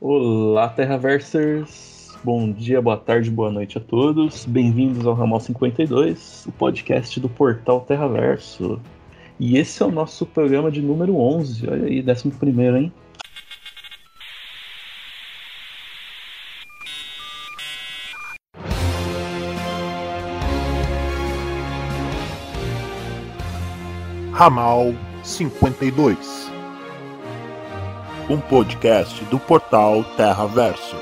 Olá, Terraversers! Bom dia, boa tarde, boa noite a todos. Bem-vindos ao Ramal 52, o podcast do portal Terraverso. E esse é o nosso programa de número 11, olha aí, 11 primeiro, hein? Ramal 52, um podcast do portal Terra Verso.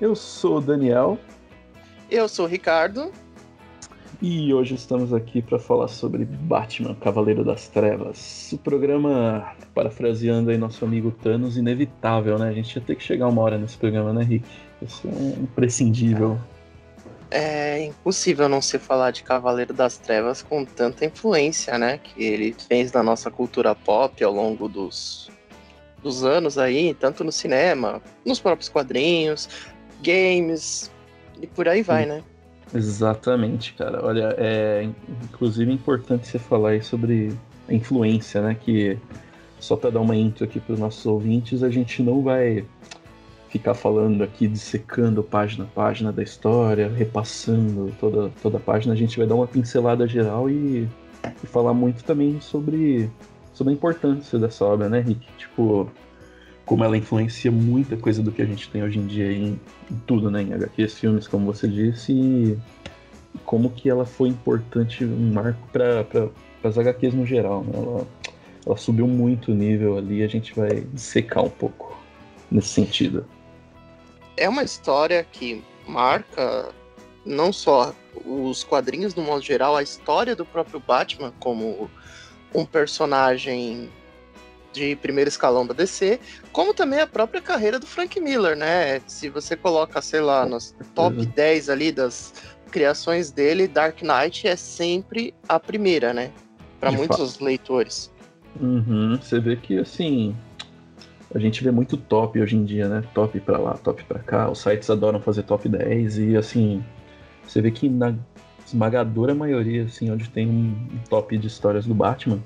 Eu sou o Daniel Eu sou o Ricardo. E hoje estamos aqui para falar sobre Batman, Cavaleiro das Trevas. O programa, parafraseando aí nosso amigo Thanos, inevitável, né? A gente ia ter que chegar uma hora nesse programa, né, Rick? Isso é imprescindível. É impossível não se falar de Cavaleiro das Trevas com tanta influência, né? Que ele fez na nossa cultura pop ao longo dos, dos anos aí, tanto no cinema, nos próprios quadrinhos, games e por aí vai, né? Exatamente, cara. Olha, é inclusive importante você falar aí sobre a influência, né? Que só para dar uma intro aqui para os nossos ouvintes, a gente não vai ficar falando aqui, dissecando página a página da história, repassando toda, toda a página. A gente vai dar uma pincelada geral e, e falar muito também sobre, sobre a importância dessa obra, né, Rick? Tipo, como ela influencia muita coisa do que a gente tem hoje em dia em, em tudo, né? Em HQs, filmes, como você disse, e como que ela foi importante, um marco para as HQs no geral, né? Ela, ela subiu muito o nível ali, a gente vai secar um pouco nesse sentido. É uma história que marca não só os quadrinhos no modo geral, a história do próprio Batman como um personagem de primeiro escalão da DC, como também a própria carreira do Frank Miller, né? Se você coloca, sei lá, nos top 10 ali das criações dele, Dark Knight é sempre a primeira, né? Para muitos leitores. Uhum, você vê que assim. A gente vê muito top hoje em dia, né? Top pra lá, top pra cá. Os sites adoram fazer top 10 e assim. Você vê que na esmagadora maioria, assim, onde tem um top de histórias do Batman,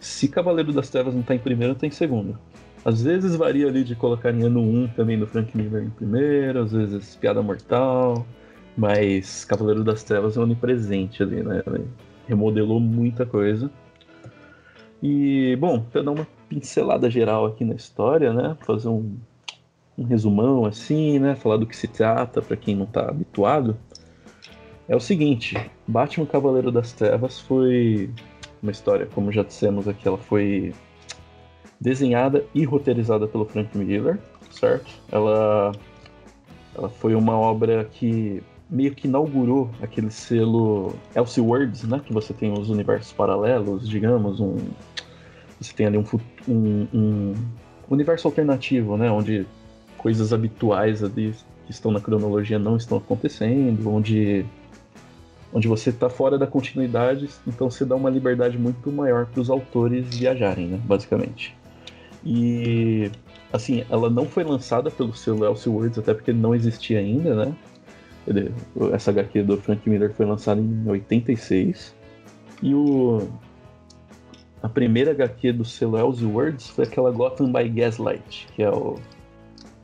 se Cavaleiro das Trevas não tá em primeiro, tá em segundo. Às vezes varia ali de colocarem ano 1 também do Frank Miller em primeiro, às vezes Piada Mortal, mas Cavaleiro das Trevas é onipresente ali, né? Ele remodelou muita coisa. E, bom, pra dar uma pincelada geral aqui na história, né? Fazer um, um resumão assim, né? Falar do que se trata para quem não tá habituado. É o seguinte, Batman Cavaleiro das Trevas foi uma história, como já dissemos aqui, ela foi desenhada e roteirizada pelo Frank Miller, certo? Ela, ela foi uma obra que meio que inaugurou aquele selo Elseworlds, né? Que você tem os universos paralelos, digamos, um, você tem ali um, um, um universo alternativo, né? Onde coisas habituais ali que estão na cronologia não estão acontecendo, onde onde você está fora da continuidade, então você dá uma liberdade muito maior para os autores viajarem, né, basicamente. E assim, ela não foi lançada pelo selo Elseworlds, até porque não existia ainda, né? Essa HQ do Frank Miller foi lançada em 86. E o a primeira HQ do selo Elseworlds foi aquela Gotham by Gaslight, que é o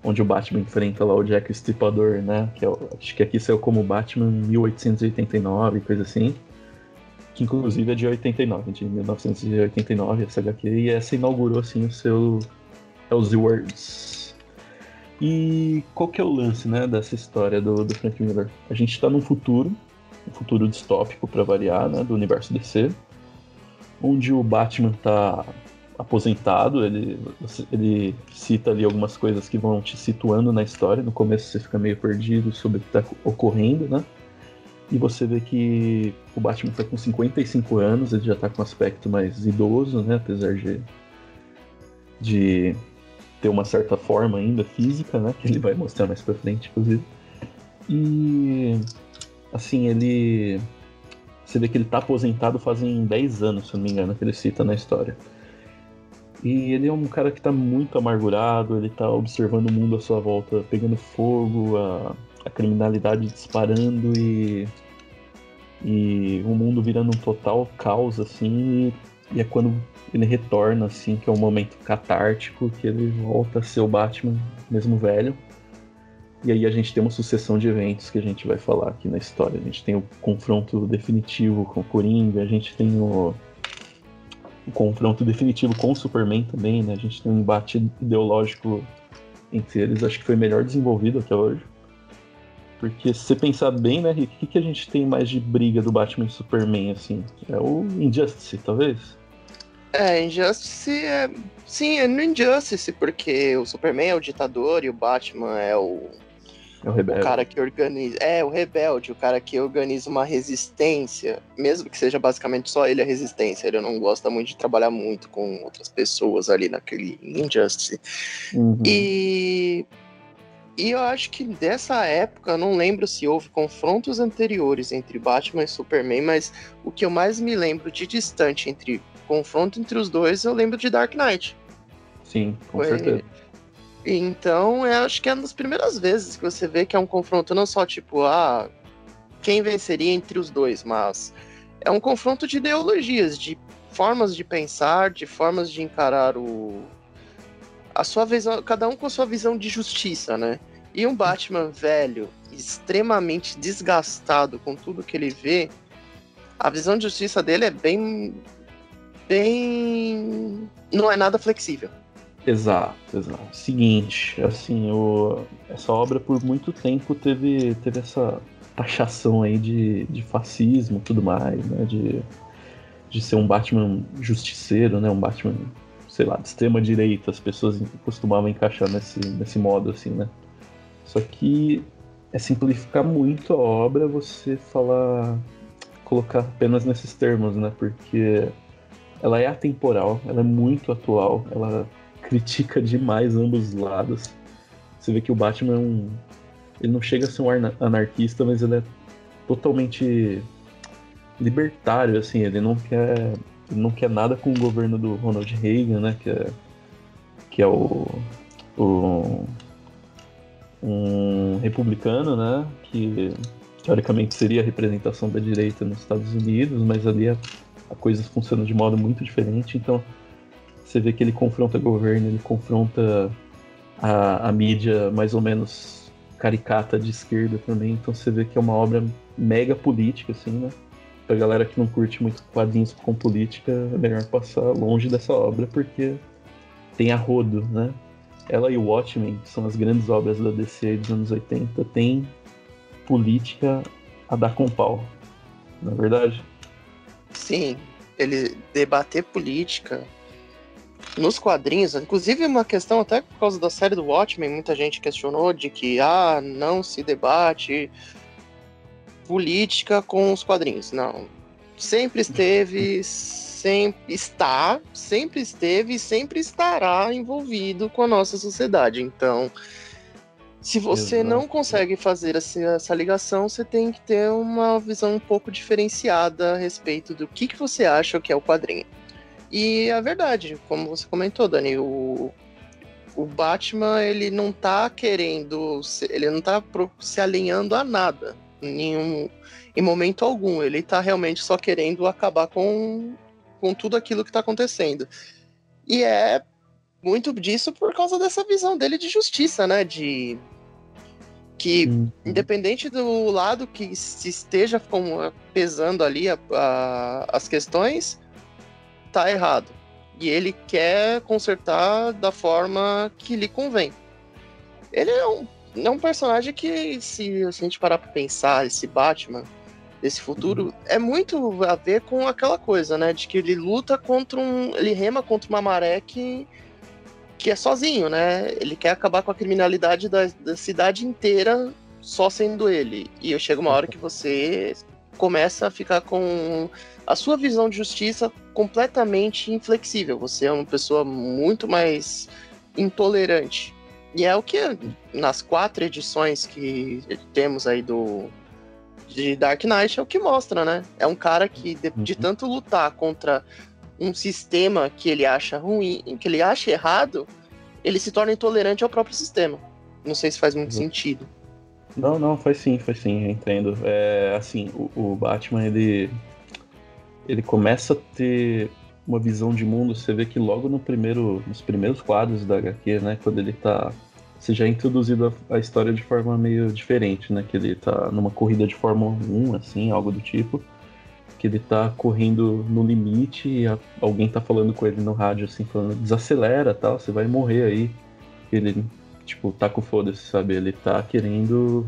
onde o Batman enfrenta lá o Jack o Estripador, né? Que é acho que aqui saiu como Batman 1889, coisa assim. Que inclusive é de 89, de 1989, essa HQ. E essa inaugurou, assim, o seu Elseworlds. E qual que é o lance, né, dessa história do, do Frank Miller? A gente tá num futuro, um futuro distópico para variar, né, do universo DC. Onde o Batman tá aposentado, ele, ele cita ali algumas coisas que vão te situando na história. No começo você fica meio perdido sobre o que está ocorrendo, né? E você vê que o Batman está com 55 anos, ele já está com um aspecto mais idoso, né? Apesar de, de ter uma certa forma ainda física, né? Que ele vai mostrar mais pra frente, inclusive. E assim, ele. Você vê que ele tá aposentado fazem 10 anos, se não me engano, que ele cita na história. E ele é um cara que tá muito amargurado, ele tá observando o mundo à sua volta pegando fogo, a, a criminalidade disparando e. E o mundo virando um total caos, assim, e, e é quando ele retorna, assim, que é um momento catártico, que ele volta a ser o Batman, mesmo velho. E aí a gente tem uma sucessão de eventos que a gente vai falar aqui na história. A gente tem o confronto definitivo com o Coringa, a gente tem o, o confronto definitivo com o Superman também, né? A gente tem um embate ideológico entre eles, acho que foi melhor desenvolvido até hoje. Porque se você pensar bem, né, Rick, o que, que a gente tem mais de briga do Batman e Superman, assim? É o Injustice, talvez? É, Injustice é. Sim, é no Injustice, porque o Superman é o ditador e o Batman é o é o rebelde. O cara que organiza. É, o rebelde, o cara que organiza uma resistência, mesmo que seja basicamente só ele a resistência. Ele não gosta muito de trabalhar muito com outras pessoas ali naquele Injustice. Uhum. E. E eu acho que dessa época, não lembro se houve confrontos anteriores entre Batman e Superman, mas o que eu mais me lembro de distante entre confronto entre os dois, eu lembro de Dark Knight. Sim, com Foi... certeza então, eu acho que é uma das primeiras vezes que você vê que é um confronto não só tipo, ah, quem venceria entre os dois, mas é um confronto de ideologias, de formas de pensar, de formas de encarar o a sua visão, cada um com a sua visão de justiça, né? E um Batman velho, extremamente desgastado com tudo que ele vê, a visão de justiça dele é bem bem não é nada flexível. Exato, exato. Seguinte, assim, o, essa obra por muito tempo teve, teve essa taxação aí de, de fascismo tudo mais, né? De, de ser um Batman justiceiro, né? Um Batman, sei lá, de extrema direita. As pessoas costumavam encaixar nesse, nesse modo, assim, né? Só que é simplificar muito a obra você falar, colocar apenas nesses termos, né? Porque ela é atemporal, ela é muito atual, ela critica demais ambos os lados. Você vê que o Batman é um. Ele não chega a ser um anarquista, mas ele é totalmente libertário, assim, ele não quer. Ele não quer nada com o governo do Ronald Reagan, né? Que é, que é o, o um republicano, né? Que teoricamente seria a representação da direita nos Estados Unidos, mas ali a, a coisa funciona de modo muito diferente. Então, você vê que ele confronta governo, ele confronta a, a mídia mais ou menos caricata de esquerda também. Então você vê que é uma obra mega política, assim, né? Pra galera que não curte muito quadrinhos com política, é melhor passar longe dessa obra, porque tem a rodo, né? Ela e o Watchmen, que são as grandes obras da DC dos anos 80, tem política a dar com pau. Não é verdade? Sim, ele debater política nos quadrinhos, inclusive uma questão até por causa da série do Watchmen, muita gente questionou de que ah, não se debate política com os quadrinhos. Não. Sempre esteve, sempre está, sempre esteve e sempre estará envolvido com a nossa sociedade. Então, se você Exato. não consegue fazer essa, essa, ligação, você tem que ter uma visão um pouco diferenciada a respeito do que, que você acha que é o quadrinho. E a verdade, como você comentou, Dani, o, o Batman ele não tá querendo, ele não tá se alinhando a nada, nenhum, em momento algum. Ele tá realmente só querendo acabar com, com tudo aquilo que tá acontecendo. E é muito disso por causa dessa visão dele de justiça, né? De que uhum. independente do lado que se esteja como, pesando ali a, a, as questões, tá errado. E ele quer consertar da forma que lhe convém. Ele é um, é um personagem que, se, a gente parar pra pensar, esse Batman, desse futuro, é muito a ver com aquela coisa, né? De que ele luta contra um. Ele rema contra uma maré que, que é sozinho, né? Ele quer acabar com a criminalidade da, da cidade inteira só sendo ele. E chega uma hora que você começa a ficar com a sua visão de justiça completamente inflexível. Você é uma pessoa muito mais intolerante. E é o que nas quatro edições que temos aí do de Dark Knight é o que mostra, né? É um cara que de, de uhum. tanto lutar contra um sistema que ele acha ruim, que ele acha errado, ele se torna intolerante ao próprio sistema. Não sei se faz muito uhum. sentido. Não, não, faz sim, faz sim, eu entendo. É, assim, o, o, Batman, ele, ele começa a ter uma visão de mundo, você vê que logo no primeiro, nos primeiros quadros da HQ, né, quando ele tá... Você já é introduzido a, a história de forma meio diferente, né, que ele tá numa corrida de Fórmula 1, assim, algo do tipo, que ele tá correndo no limite e a, alguém tá falando com ele no rádio, assim, falando, desacelera, tal, você vai morrer aí. Ele tipo, tá com foda-se, sabe? Ele tá querendo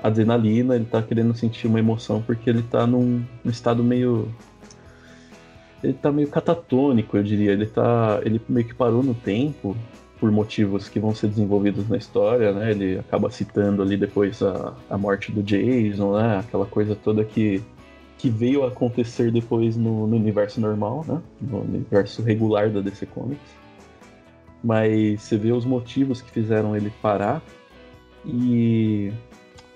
adrenalina, ele tá querendo sentir uma emoção porque ele tá num, num estado meio. Ele tá meio catatônico, eu diria. Ele tá. Ele meio que parou no tempo por motivos que vão ser desenvolvidos na história, né? Ele acaba citando ali depois a, a morte do Jason, né? Aquela coisa toda que, que veio a acontecer depois no, no universo normal, né? No universo regular da DC Comics mas você vê os motivos que fizeram ele parar e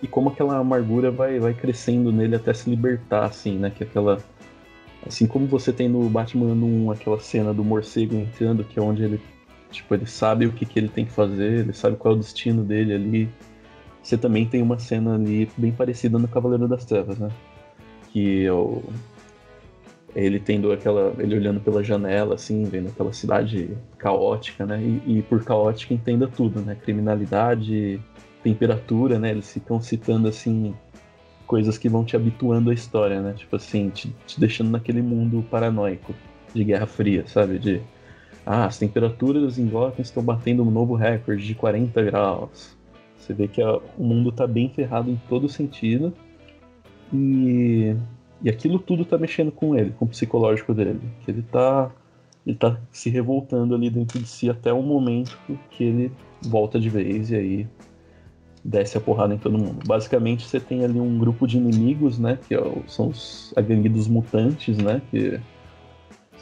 e como aquela amargura vai, vai crescendo nele até se libertar, assim, né? Que aquela. Assim como você tem no Batman 1 aquela cena do morcego entrando, que é onde ele. Tipo, ele sabe o que, que ele tem que fazer, ele sabe qual é o destino dele ali. Você também tem uma cena ali bem parecida no Cavaleiro das Trevas, né? Que é o, ele tendo aquela. ele olhando pela janela, assim, vendo aquela cidade caótica, né? E, e, por caótica entenda tudo, né? Criminalidade, temperatura, né? Eles ficam citando assim coisas que vão te habituando à história, né? Tipo assim, te, te deixando naquele mundo paranoico de Guerra Fria, sabe? De ah, as temperaturas em Gotham estão batendo um novo recorde de 40 graus. Você vê que a, o mundo está bem ferrado em todo sentido. E e aquilo tudo tá mexendo com ele, com o psicológico dele. Que ele tá. Ele tá se revoltando ali dentro de si até o momento que ele volta de vez e aí desce a porrada em todo mundo. Basicamente você tem ali um grupo de inimigos, né? Que é são os, a gangue dos mutantes, né? Que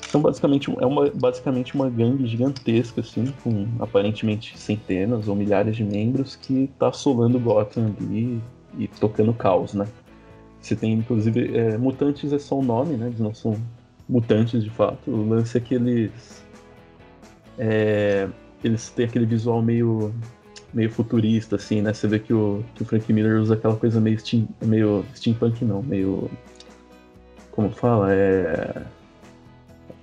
são basicamente, é uma, basicamente uma gangue gigantesca, assim, com aparentemente centenas ou milhares de membros que tá assolando Gotham ali e tocando caos, né? Você tem, inclusive, é, mutantes é só um nome, né? Eles não são mutantes de fato. O lance é que eles. É, eles têm aquele visual meio, meio futurista, assim, né? Você vê que o, que o Frank Miller usa aquela coisa meio, steam, meio steampunk, não, meio. Como fala? É.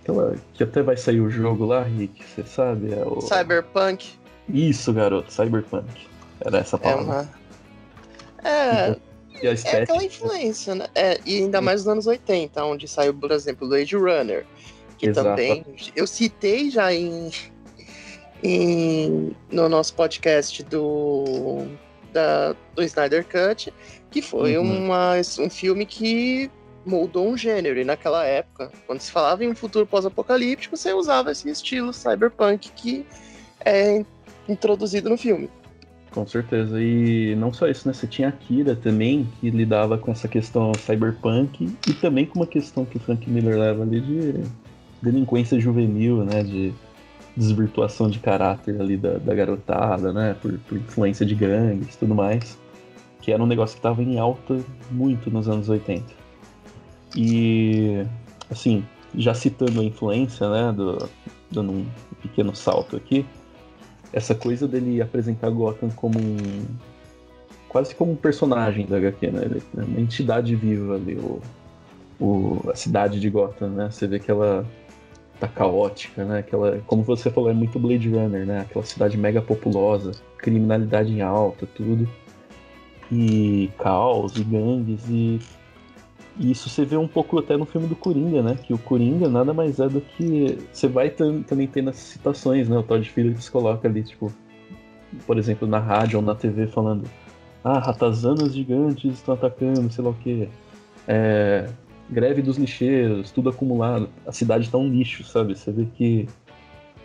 Aquela. Que até vai sair o jogo lá, Rick, você sabe? É o... Cyberpunk. Isso, garoto, Cyberpunk. Era essa palavra. É, uma... é e a estética. É aquela influência, né? É, e ainda mais nos anos 80, onde saiu, por exemplo, Blade Runner. Que Exato. também. Eu citei já em, em, no nosso podcast do, da, do Snyder Cut, que foi uhum. uma, um filme que moldou um gênero. E naquela época, quando se falava em um futuro pós-apocalíptico, você usava esse estilo cyberpunk que é introduzido no filme. Com certeza. E não só isso, né? Você tinha a Kira também, que lidava com essa questão cyberpunk e também com uma questão que o Frank Miller leva ali de delinquência juvenil, né? De desvirtuação de caráter ali da, da garotada, né? Por, por, influência de gangues e tudo mais. Que era um negócio que estava em alta muito nos anos 80. E, assim, já citando a influência, né? Do, dando um pequeno salto aqui essa coisa dele apresentar Gotham como um. quase como um personagem da HQ, né? Ele é uma entidade viva ali, o, o, a cidade de Gotham, né? Você vê que ela tá caótica, né? Aquela, como você falou, é muito Blade Runner, né? Aquela cidade mega populosa, criminalidade em alta, tudo. E caos e gangues e e isso você vê um pouco até no filme do Coringa, né? Que o Coringa nada mais é do que. Você vai também tendo essas citações, né? O Todd Phillips coloca ali, tipo, por exemplo, na rádio ou na TV falando: Ah, ratazanas gigantes estão atacando, sei lá o quê. É, greve dos lixeiros, tudo acumulado. A cidade tá um lixo, sabe? Você vê que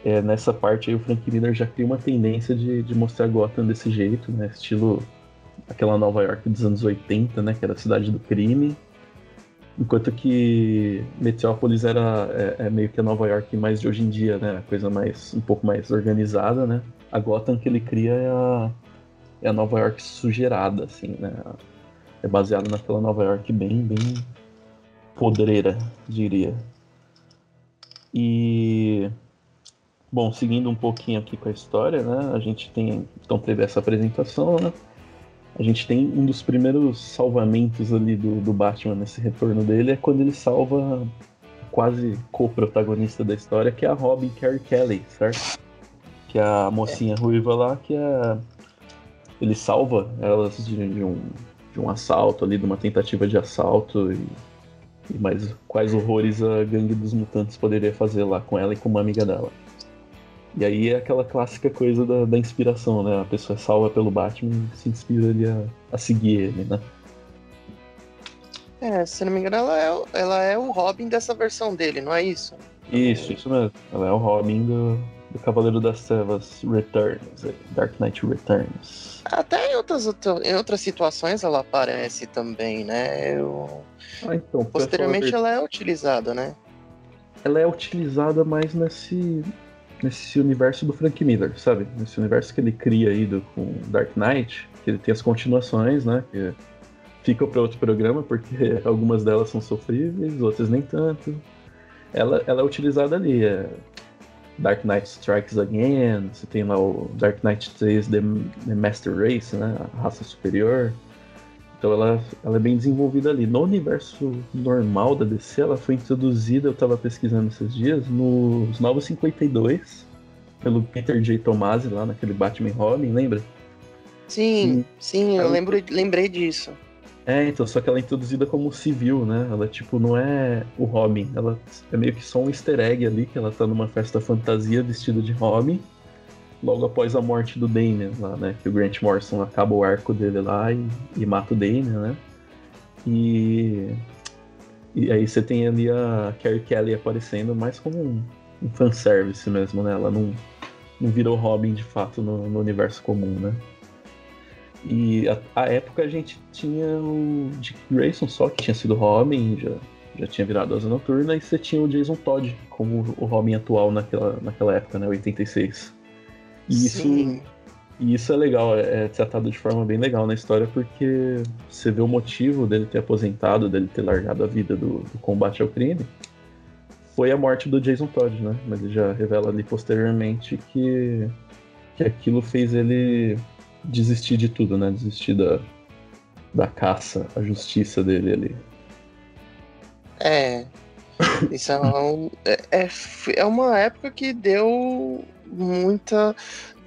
é, nessa parte aí o Frank Miller já cria uma tendência de, de mostrar Gotham desse jeito, né? Estilo aquela Nova York dos anos 80, né? Que era a cidade do crime Enquanto que Meteópolis era é, é, meio que a Nova York mais de hoje em dia, né? A coisa mais um pouco mais organizada, né? A Gotham que ele cria é a, é a Nova York sugerada, assim, né? É baseado naquela Nova York bem, bem podreira, diria. E bom, seguindo um pouquinho aqui com a história, né? A gente tem então teve essa apresentação, né? A gente tem um dos primeiros salvamentos ali do, do Batman nesse retorno dele é quando ele salva quase co-protagonista da história, que é a Robin Carey Kelly, certo? Que é a mocinha ruiva lá, que é. Ele salva elas de, de um, de um assalto ali, de uma tentativa de assalto e, e mais quais horrores a gangue dos mutantes poderia fazer lá com ela e com uma amiga dela. E aí é aquela clássica coisa da, da inspiração, né? A pessoa é salva pelo Batman e se inspira ali a, a seguir ele, né? É, se não me engano, ela é, ela é o Robin dessa versão dele, não é isso? Isso, isso mesmo. Ela é o Robin do, do Cavaleiro das Trevas Returns, Dark Knight Returns. Até em outras, em outras situações ela aparece também, né? Eu... Ah, então, Posteriormente ela é utilizada, né? Ela é utilizada mais nesse nesse universo do Frank Miller, sabe? Nesse universo que ele cria aí do, com Dark Knight, que ele tem as continuações, né? Que fica para outro programa, porque algumas delas são sofríveis, outras nem tanto. Ela, ela é utilizada ali. É Dark Knight Strikes Again, você tem lá o Dark Knight 3 The, The Master Race, né? A raça superior. Então ela, ela é bem desenvolvida ali. No universo normal da DC, ela foi introduzida, eu estava pesquisando esses dias, nos Novos 52, pelo Peter J. Tomasi, lá naquele Batman Robin, lembra? Sim, sim, eu lembro, lembrei disso. É, então, só que ela é introduzida como civil, né? Ela, tipo, não é o Robin. Ela é meio que só um easter egg ali, que ela tá numa festa fantasia vestida de Robin logo após a morte do Damian lá, né? Que o Grant Morrison acaba o arco dele lá e, e mata o Damian, né? E, e aí você tem ali a Carrie Kelly aparecendo mais como um, um fanservice mesmo, né? Ela não, não virou Robin de fato no, no universo comum, né? E a, a, época a gente tinha o Dick Grayson só, que tinha sido Robin, já, já tinha virado Asa Noturna, e você tinha o Jason Todd como o Robin atual naquela, naquela época, né? 86. E isso, e isso é legal, é, é tratado de forma bem legal na história, porque você vê o motivo dele ter aposentado, dele ter largado a vida do, do combate ao crime, foi a morte do Jason Todd, né? Mas ele já revela ali posteriormente que, que aquilo fez ele desistir de tudo, né? Desistir da, da caça, a justiça dele ali. É. Isso é, um, é, é, é uma época que deu muita.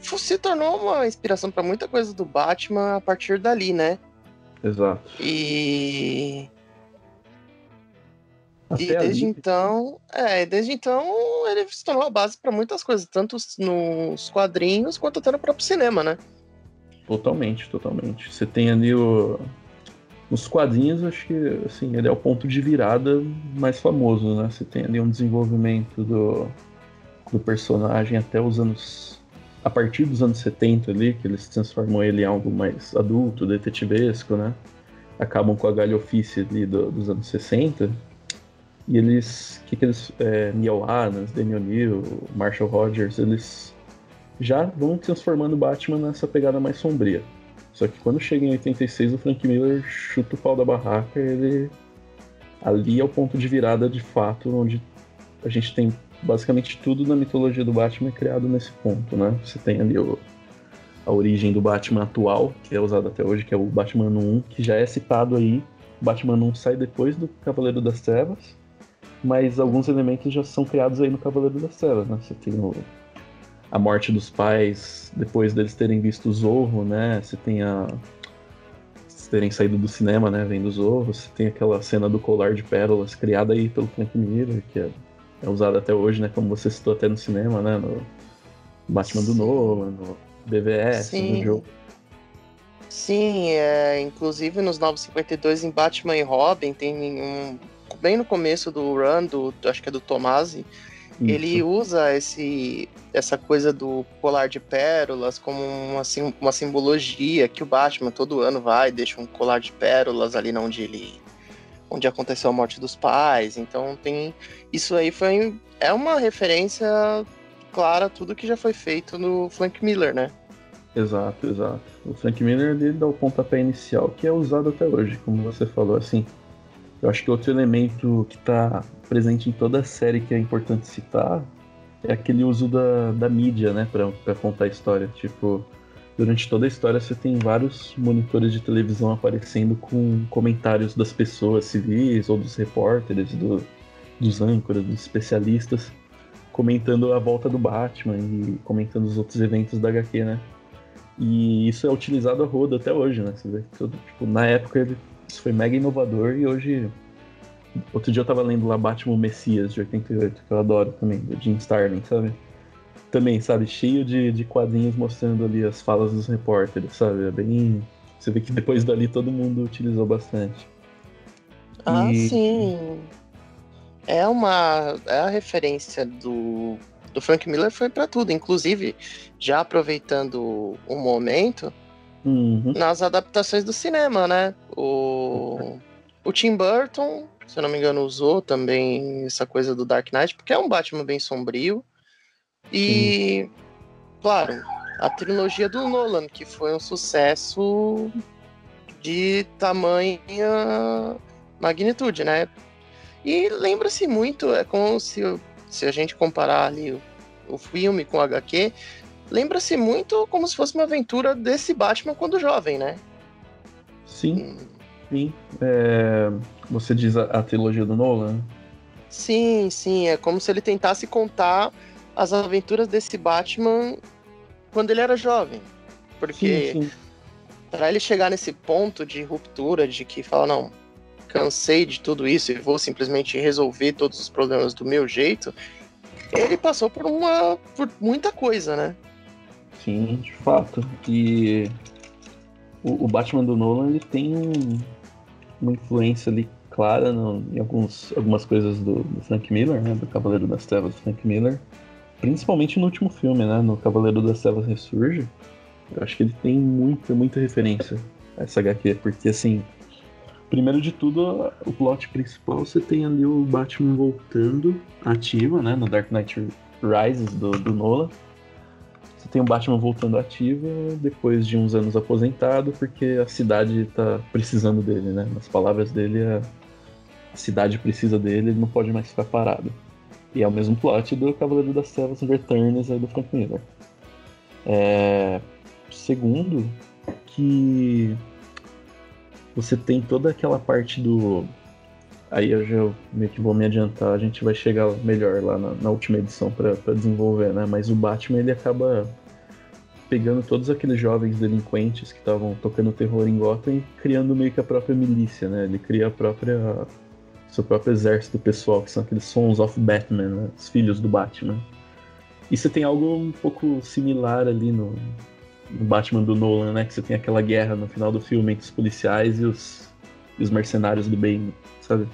Se tornou uma inspiração para muita coisa do Batman a partir dali, né? Exato. E. Até e desde ali... então, é, desde então ele se tornou a base para muitas coisas, tanto nos quadrinhos quanto até no próprio cinema, né? Totalmente, totalmente. Você tem ali o nos quadrinhos, acho que assim, ele é o ponto de virada mais famoso, né? Você tem ali um desenvolvimento do do personagem até os anos. A partir dos anos 70 ali, que eles transformam ele em algo mais adulto, detetivesco, né? Acabam com a galhofice ali do, dos anos 60. E eles. Que, que eles. É, Neil Adams, Daniel Neal, Marshall Rogers, eles já vão transformando o Batman nessa pegada mais sombria. Só que quando chega em 86, o Frank Miller chuta o pau da barraca, ele. Ali é o ponto de virada de fato, onde a gente tem basicamente tudo na mitologia do Batman criado nesse ponto, né? Você tem ali o, a origem do Batman atual, que é usado até hoje, que é o Batman 1, que já é citado aí. O Batman 1 sai depois do Cavaleiro das Trevas, mas alguns elementos já são criados aí no Cavaleiro das Trevas, né? Você tem o, a morte dos pais depois deles terem visto o Zorro, né? Você tem a terem saído do cinema, né, vendo o Zorro, você tem aquela cena do colar de pérolas criada aí pelo Frank Miller, que é é usado até hoje, né? Como você citou até no cinema, né? No Batman Sim. do Nolan, no BVS, Sim. no jogo. Sim, é, inclusive nos 952 em Batman e Robin tem um. Bem no começo do run, do, acho que é do Tomasi, ele usa esse, essa coisa do colar de pérolas como uma, uma simbologia que o Batman todo ano vai, deixa um colar de pérolas ali onde ele onde aconteceu a morte dos pais. Então tem isso aí foi é uma referência clara a tudo que já foi feito no Frank Miller, né? Exato, exato. O Frank Miller ele dá o pontapé inicial que é usado até hoje, como você falou assim. Eu acho que outro elemento que está presente em toda a série que é importante citar é aquele uso da, da mídia, né, para contar a história. Tipo, durante toda a história você tem vários monitores de televisão aparecendo com comentários das pessoas civis ou dos repórteres, do, dos âncoras, dos especialistas, comentando a volta do Batman e comentando os outros eventos da HQ, né? E isso é utilizado a roda até hoje, né? Você vê, tipo, na época ele, isso foi mega inovador e hoje. Outro dia eu tava lendo lá Batman Messias de 88, que eu adoro também, do Jim Starlin, sabe? Também, sabe, cheio de, de quadrinhos mostrando ali as falas dos repórteres, sabe? É bem. Você vê que depois dali todo mundo utilizou bastante. Ah, e... sim. É uma. É a referência do do Frank Miller foi para tudo, inclusive já aproveitando o momento uhum. nas adaptações do cinema, né? O, o Tim Burton, se eu não me engano, usou também essa coisa do Dark Knight, porque é um Batman bem sombrio. E, uhum. claro, a trilogia do Nolan, que foi um sucesso de tamanha magnitude, né? E lembra-se muito, é como se se a gente comparar ali o, o filme com o HQ, lembra-se muito como se fosse uma aventura desse Batman quando jovem, né? Sim. Hum. Sim. É, você diz a, a, trilogia do Nolan? Sim, sim. É como se ele tentasse contar as aventuras desse Batman quando ele era jovem. Porque para ele chegar nesse ponto de ruptura, de que fala, não, cansei de tudo isso e vou simplesmente resolver todos os problemas do meu jeito, ele passou por uma por muita coisa, né? Sim, de fato. E o, o Batman do Nolan ele tem uma influência ali clara no, em alguns, algumas coisas do, do, Frank Miller, né? Do Cavaleiro das Trevas do Frank Miller. Principalmente no último filme, né? No Cavaleiro das Trevas Ressurge. Eu acho que ele tem muita, muita referência a essa HQ, porque assim, Primeiro de tudo, o plot principal, você tem ali o Batman voltando ativa, né? No Dark Knight Rises do, do Nolan. Tem o Batman voltando ativa depois de uns anos aposentado, porque a cidade tá precisando dele, né? Nas palavras dele, a, a cidade precisa dele, ele não pode mais ficar parado. E é o mesmo plot do Cavaleiro das Trevas Returns aí do Frank Miller. É... Segundo, que você tem toda aquela parte do. Aí eu já meio que vou me adiantar, a gente vai chegar melhor lá na, na última edição para desenvolver, né? Mas o Batman ele acaba pegando todos aqueles jovens delinquentes que estavam tocando terror em Gotham e criando meio que a própria milícia, né? Ele cria a própria seu próprio exército pessoal, que são aqueles Sons of Batman, né? os filhos do Batman. E você tem algo um pouco similar ali no, no Batman do Nolan, né? Que você tem aquela guerra no final do filme entre os policiais e os, e os mercenários do bem, sabe?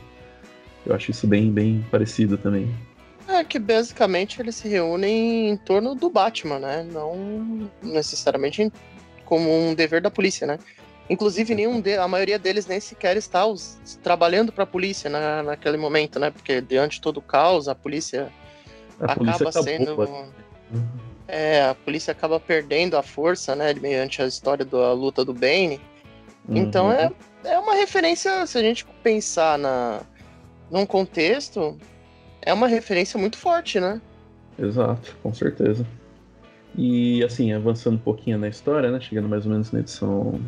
Eu acho isso bem, bem parecido também. É que basicamente eles se reúnem em torno do Batman, né? Não necessariamente como um dever da polícia, né? Inclusive, nenhum de, a maioria deles nem sequer está os, trabalhando para a polícia na, naquele momento, né? Porque diante de todo o caos, a polícia a acaba polícia sendo. É, a polícia acaba perdendo a força, né? Mediante a história da luta do Bane. Uhum. Então é, é uma referência, se a gente pensar na, num contexto, é uma referência muito forte, né? Exato, com certeza. E assim, avançando um pouquinho na história, né? Chegando mais ou menos na edição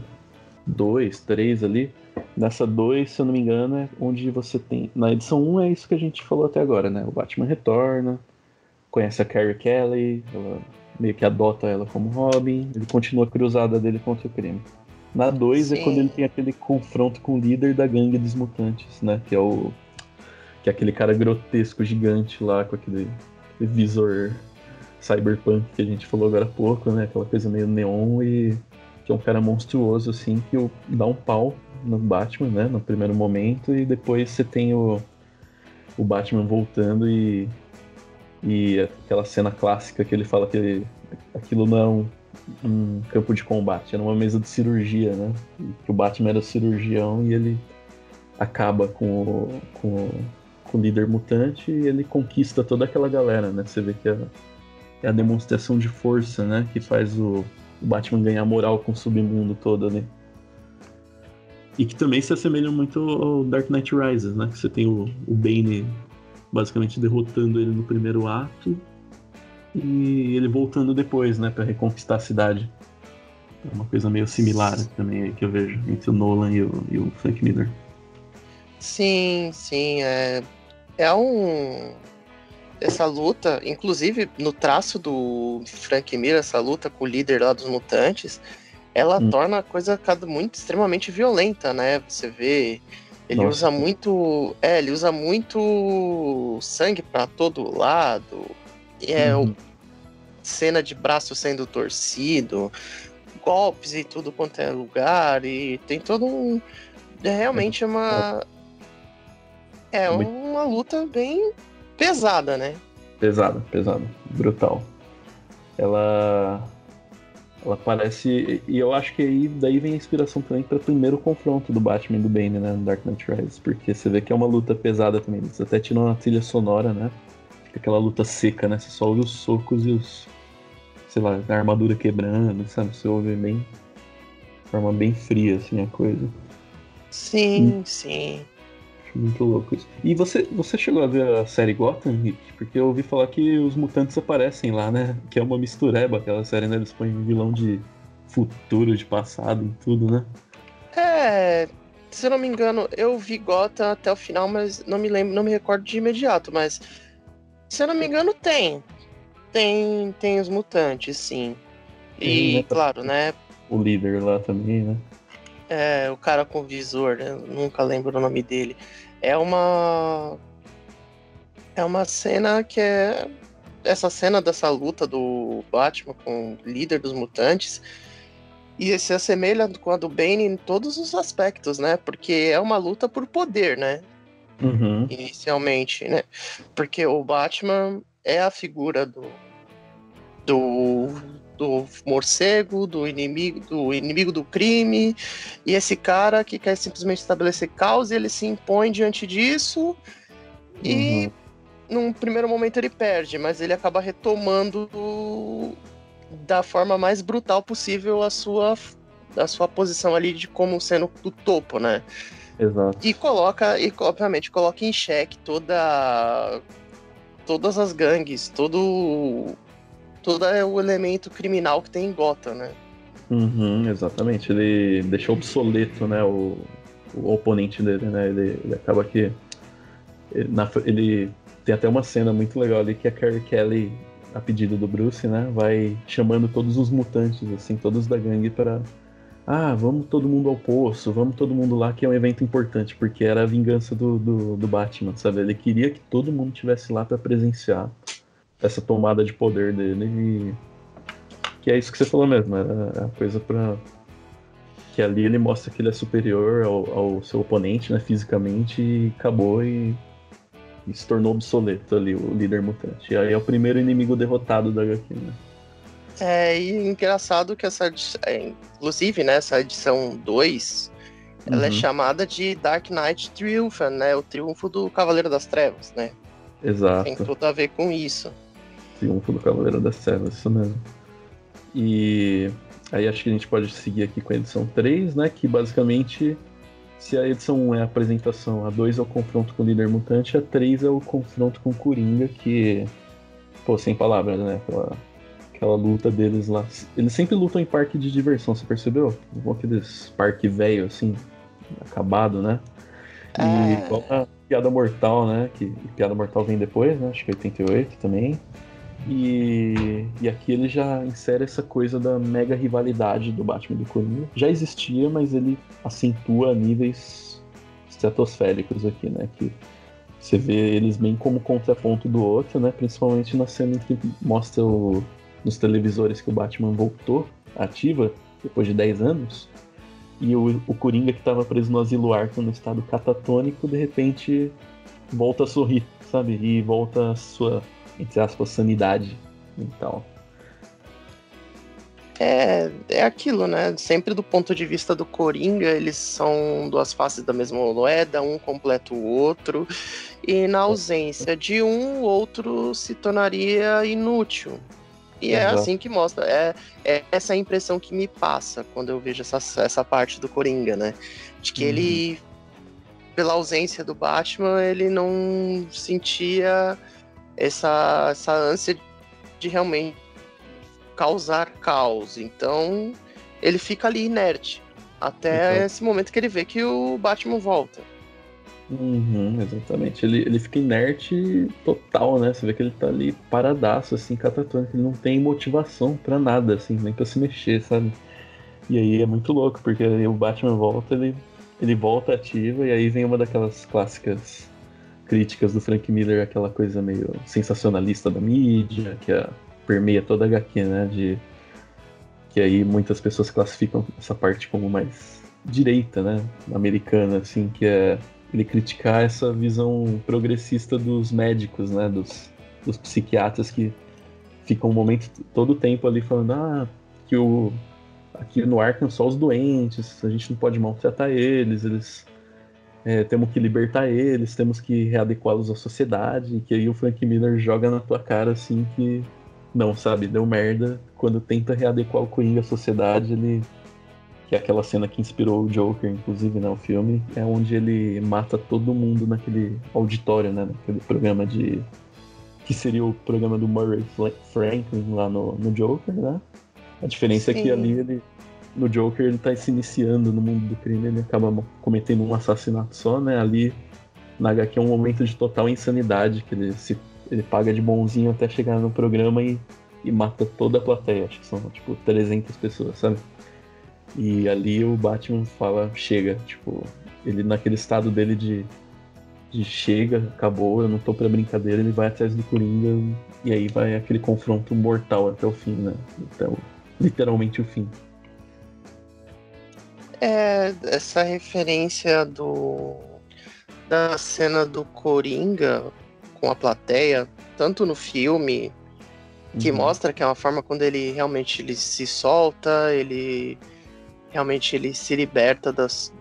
2, 3 ali. Nessa 2, se eu não me engano, é onde você tem. Na edição 1 um é isso que a gente falou até agora, né? O Batman retorna, conhece a Carrie Kelly, ela meio que adota ela como Robin, ele continua a cruzada dele contra o crime. Na 2 é quando ele tem aquele confronto com o líder da gangue dos mutantes, né? Que é o. Que é aquele cara grotesco, gigante lá, com aquele, visor cyberpunk que a gente falou agora há pouco, né? Aquela coisa meio neon e. Que é um cara monstruoso, assim, que dá um pau no Batman, né? No primeiro momento, e depois você tem o. O Batman voltando e e aquela cena clássica que ele fala que aquilo não é um, um, campo de combate, era uma mesa de cirurgia, né? Que o Batman era cirurgião e ele acaba com o, com, o, o líder mutante e ele conquista toda aquela galera, né? Você vê que é, é a demonstração de força, né? Que faz o, o Batman ganhar moral com o submundo todo ali. E que também se assemelha muito ao Dark Knight Rises, né? Que você tem o, o Bane basicamente derrotando ele no primeiro ato e ele voltando depois, né, para reconquistar a cidade. É uma coisa meio similar também que eu vejo entre o Nolan e o, e o Frank Miller. Sim, sim, é, é um essa luta, inclusive no traço do Frank Miller, essa luta com o líder lá dos mutantes, ela hum. torna a coisa muito extremamente violenta, né? Você vê ele Nossa. usa muito. É, ele usa muito sangue para todo lado. É uhum. cena de braço sendo torcido, golpes e tudo quanto é lugar. E tem todo um. É realmente uma. É uma luta bem pesada, né? Pesada, pesada. Brutal. Ela ela parece. E eu acho que aí daí vem a inspiração também para o primeiro confronto do Batman e do Bane, né? No Dark Knight Rises. Porque você vê que é uma luta pesada também. Eles até tiram uma trilha sonora, né? Fica aquela luta seca, né? Você só ouve os socos e os. Sei lá, a armadura quebrando, sabe? Você ouve bem. De forma bem fria, assim, a coisa. Sim, hum. sim. Muito louco isso. E você, você chegou a ver a série Gotham, Rick? Porque eu ouvi falar que os mutantes aparecem lá, né? Que é uma mistureba aquela série, né? Eles põem vilão de futuro, de passado e tudo, né? É. Se eu não me engano, eu vi Gotham até o final, mas não me lembro, não me recordo de imediato, mas. Se eu não me engano, tem. Tem, tem os mutantes, sim. E, né? claro, né? O líder lá também, né? É, o cara com visor, né? nunca lembro o nome dele. É uma. É uma cena que é. Essa cena dessa luta do Batman com o líder dos mutantes. E se assemelha com a do Bane em todos os aspectos, né? Porque é uma luta por poder, né? Uhum. Inicialmente, né? Porque o Batman é a figura do, do do morcego, do inimigo, do inimigo do crime, e esse cara que quer simplesmente estabelecer causa, ele se impõe diante disso e uhum. num primeiro momento ele perde, mas ele acaba retomando da forma mais brutal possível a sua a sua posição ali de como sendo do topo, né? Exato. E coloca, e obviamente coloca em xeque toda todas as gangues, todo todo é o elemento criminal que tem em Gotham, né? Uhum, exatamente. Ele deixou obsoleto, né, o, o oponente dele, né? Ele, ele acaba que ele, na, ele, tem até uma cena muito legal ali que a Carrie Kelly, a pedido do Bruce, né, vai chamando todos os mutantes, assim, todos da gangue para ah, vamos todo mundo ao poço, vamos todo mundo lá, que é um evento importante, porque era a vingança do, do, do Batman, sabe? Ele queria que todo mundo tivesse lá para presenciar essa tomada de poder dele e que é isso que você falou mesmo, é a coisa para que ali ele mostra que ele é superior ao, ao seu oponente, né, fisicamente e acabou e, e, se tornou obsoleto ali o líder mutante. E aí é o primeiro inimigo derrotado da HQ, né? É, e engraçado que essa é, inclusive, né, essa edição 2, ela é uhum. é chamada de Dark Knight Triumphant, né, o triunfo do Cavaleiro das Trevas, né? Exato. Tem tudo a ver com isso. Triunfo do Cavaleiro das Trevas, isso mesmo. E aí acho que a gente pode seguir aqui com a edição 3, né? Que basicamente, se a edição 1 é a apresentação, a 2 é o confronto com o líder mutante, a 3 é o confronto com o Coringa, que. Pô, sem palavras, né? Aquela, aquela luta deles lá. Eles sempre lutam em parque de diversão, você percebeu? Aqueles parque velho, assim, acabado, né? E é... igual a Piada Mortal, né? Que Piada Mortal vem depois, né? Acho que 88 também. E, e aqui ele já insere essa coisa da mega rivalidade do Batman e do Coringa. Já existia, mas ele acentua níveis estratosféricos aqui, né? Que você vê eles bem como contraponto do outro, né? Principalmente na cena que mostra o, nos televisores que o Batman voltou ativa depois de 10 anos. E o, o Coringa que estava preso no asilo Arkham no estado catatônico, de repente volta a sorrir, sabe? E volta a sua entre aspas, sanidade mental. É, é aquilo, né? Sempre do ponto de vista do Coringa, eles são duas faces da mesma moeda, um completa o outro, e na ausência de um, o outro se tornaria inútil. E é Exato. é assim que mostra. É, é essa impressão que me passa quando eu vejo essa, essa parte do Coringa, né? De que uhum. ele, pela ausência do Batman, ele não sentia essa, essa ânsia de realmente causar caos. Então, ele fica ali inerte. Até então... esse momento que ele vê que o Batman volta. Uhum, exatamente. Ele, ele fica inerte total, né? Você vê que ele tá ali paradaço, assim, catatônico. Ele não tem motivação para nada, assim, nem pra se mexer, sabe? E aí é muito louco, porque o Batman volta, ele, ele volta ativa, e aí vem uma daquelas clássicas críticas do Frank Miller, aquela coisa meio sensacionalista da mídia, que é, permeia toda a HQ, né? De, que aí muitas pessoas classificam essa parte como mais direita, né? Americana, assim, que é ele criticar essa visão progressista dos médicos, né, dos, dos psiquiatras que ficam um momento todo o tempo ali falando ah, que o aqui no Arkham só os doentes, a gente não pode maltratar eles, eles é, temos que libertar eles, temos que readequá-los à sociedade, que aí o Frank Miller joga na tua cara assim que não, sabe, deu merda, quando tenta readequar o Coringa à sociedade, ele que é aquela cena que inspirou o Joker, inclusive, né, o filme, é onde ele mata todo mundo naquele auditório, né, naquele programa de... que seria o programa do Murray Franklin lá no, no Joker, né? A diferença Sim. é que ali ele, no Joker ele tá se iniciando no mundo do crime, ele acaba cometendo um assassinato só, né? Ali na HQ é um momento de total insanidade, que ele se ele paga de bonzinho até chegar no programa e, e mata toda a plateia, acho que são tipo 300 pessoas, sabe? E ali o Batman fala, chega, tipo, ele naquele estado dele de, de chega, acabou, eu não tô pra brincadeira, ele vai atrás do Coringa e aí vai aquele confronto mortal até o fim, né? Então, literalmente o fim. É, essa referência do da cena do Coringa com a plateia, tanto no filme, que uhum. mostra que é uma forma quando ele realmente ele se solta, ele realmente ele se liberta das,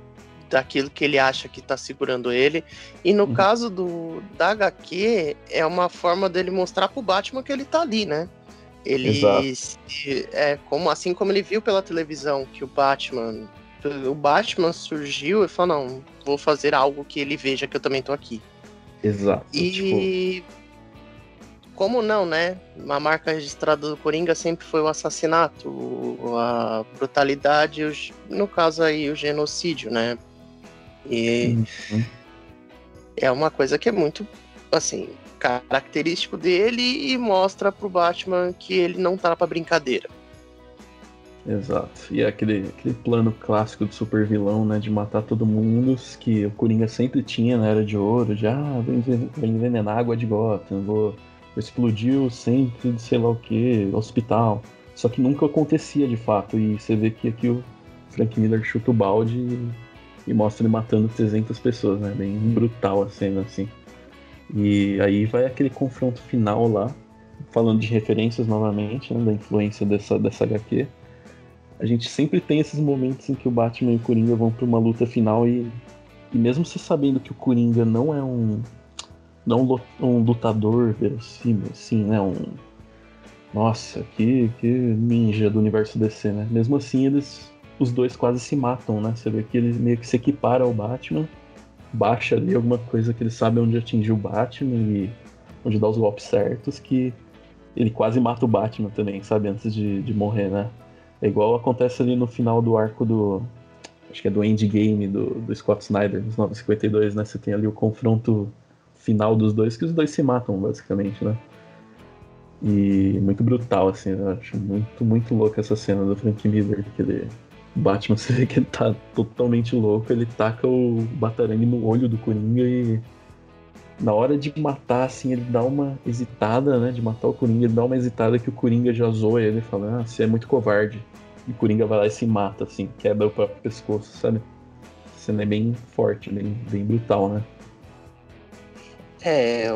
daquilo que ele acha que está segurando ele. E no uhum. caso do da HQ, é uma forma dele mostrar pro Batman que ele tá ali, né? Ele se, é como assim como ele viu pela televisão que o Batman o Batman surgiu e falou não, vou fazer algo que ele veja que eu também tô aqui. Exato. E tipo como não, né? Uma marca registrada do Coringa sempre foi o assassinato, a brutalidade, no caso aí o genocídio, né? E uhum. é uma coisa que é muito, assim, característico dele e mostra pro Batman que ele não tá pra brincadeira. Exato. E é aquele, aquele plano clássico do super vilão, né? De matar todo mundo, que o Coringa sempre tinha na Era de Ouro, de ah, vou envenenar água de Gotham, vou explodiu sempre de sei lá o que, hospital. Só que nunca acontecia de fato. E você vê que aqui o Frank Miller chuta o balde e, e mostra ele matando 300 pessoas, né? Bem brutal a cena, assim. E aí vai aquele confronto final lá, falando de referências novamente, né, da influência dessa, dessa HQ. A gente sempre tem esses momentos em que o Batman e o Coringa vão para uma luta final e, e mesmo você sabendo que o Coringa não é um, não um lutador verossímil, assim, né? Um. Nossa, que, que ninja do universo DC, né? Mesmo assim, eles. Os dois quase se matam, né? Você vê que ele meio que se equipara ao Batman, baixa ali alguma coisa que ele sabe onde atingir o Batman e onde dá os golpes certos, que ele quase mata o Batman também, sabe? Antes de, de morrer, né? É igual acontece ali no final do arco do. Acho que é do Endgame do, do Scott Snyder, nos 952, né? Você tem ali o confronto final dos dois, que os dois se matam, basicamente, né? E muito brutal, assim, eu acho muito, muito louco essa cena do Frank Miller, que ele. Batman, você vê que ele tá totalmente louco, ele taca o batarangue no olho do Coringa e. Na hora de matar, assim, ele dá uma hesitada, né? De matar o Coringa, ele dá uma hesitada que o Coringa já zoa ele, fala, ah, você é muito covarde. E o Coringa vai lá e se mata, assim, quebra o próprio pescoço, sabe? Cena é bem forte, bem, bem brutal, né? É,